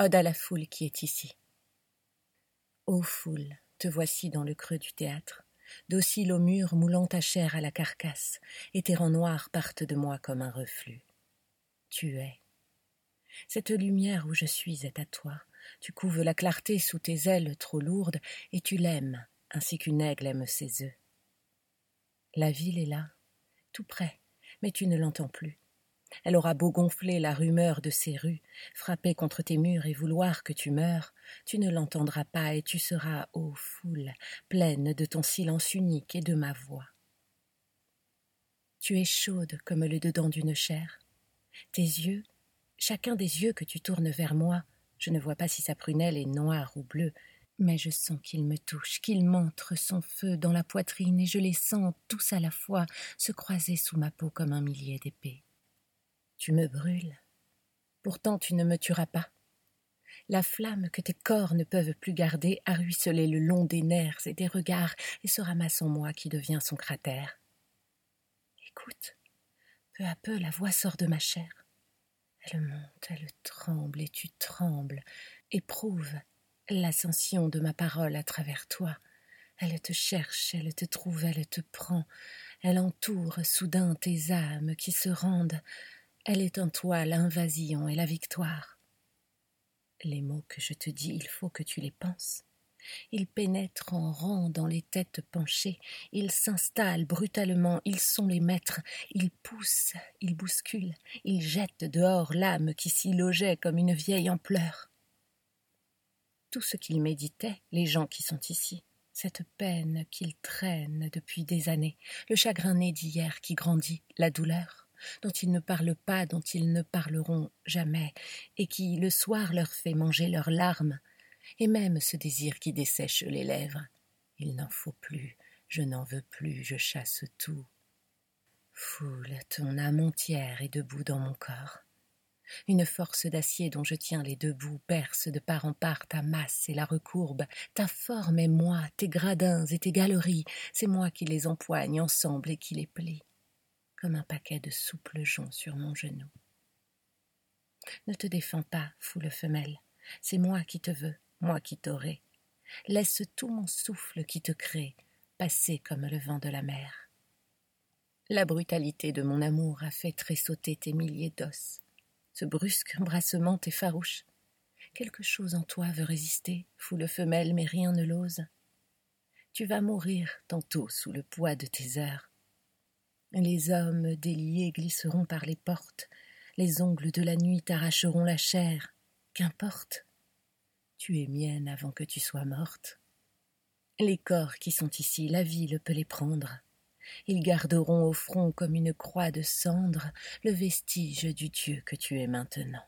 Ode à la foule qui est ici. Ô foule, te voici dans le creux du théâtre, docile au mur moulant ta chair à la carcasse, et tes rangs noirs partent de moi comme un reflux. Tu es. Cette lumière où je suis est à toi. Tu couves la clarté sous tes ailes trop lourdes, et tu l'aimes, ainsi qu'une aigle aime ses œufs. La ville est là, tout près, mais tu ne l'entends plus. Elle aura beau gonfler la rumeur de ses rues, frapper contre tes murs et vouloir que tu meures, tu ne l'entendras pas et tu seras, ô foule, pleine de ton silence unique et de ma voix. Tu es chaude comme le dedans d'une chair. Tes yeux, chacun des yeux que tu tournes vers moi, je ne vois pas si sa prunelle est noire ou bleue, mais je sens qu'il me touche, qu'il montre son feu dans la poitrine, et je les sens tous à la fois se croiser sous ma peau comme un millier d'épées. Tu me brûles. Pourtant tu ne me tueras pas. La flamme que tes corps ne peuvent plus garder a ruisselé le long des nerfs et des regards et se ramasse en moi qui devient son cratère. Écoute, peu à peu la voix sort de ma chair. Elle monte, elle tremble et tu trembles. Éprouve l'ascension de ma parole à travers toi. Elle te cherche, elle te trouve, elle te prend. Elle entoure soudain tes âmes qui se rendent elle est en toi l'invasion et la victoire. Les mots que je te dis, il faut que tu les penses. Ils pénètrent en rang dans les têtes penchées, ils s'installent brutalement, ils sont les maîtres, ils poussent, ils bousculent, ils jettent dehors l'âme qui s'y logeait comme une vieille en pleurs. Tout ce qu'ils méditaient, les gens qui sont ici, cette peine qu'ils traînent depuis des années, le chagrin né d'hier qui grandit, la douleur, dont ils ne parlent pas, dont ils ne parleront jamais, et qui le soir leur fait manger leurs larmes, et même ce désir qui dessèche les lèvres. Il n'en faut plus, je n'en veux plus, je chasse tout. Foule, ton âme entière est debout dans mon corps. Une force d'acier dont je tiens les deux bouts perce de part en part ta masse et la recourbe. Ta forme est moi, tes gradins et tes galeries, c'est moi qui les empoigne ensemble et qui les plie comme un paquet de souples joncs sur mon genou. Ne te défends pas, foule femelle, c'est moi qui te veux, moi qui t'aurai. Laisse tout mon souffle qui te crée passer comme le vent de la mer. La brutalité de mon amour a fait tressauter tes milliers d'os. Ce brusque embrassement t'effarouche. Quelque chose en toi veut résister, foule femelle, mais rien ne l'ose. Tu vas mourir tantôt sous le poids de tes heures. Les hommes déliés glisseront par les portes, les ongles de la nuit t'arracheront la chair. Qu'importe. Tu es mienne avant que tu sois morte. Les corps qui sont ici, la ville peut les prendre. Ils garderont au front comme une croix de cendre le vestige du Dieu que tu es maintenant.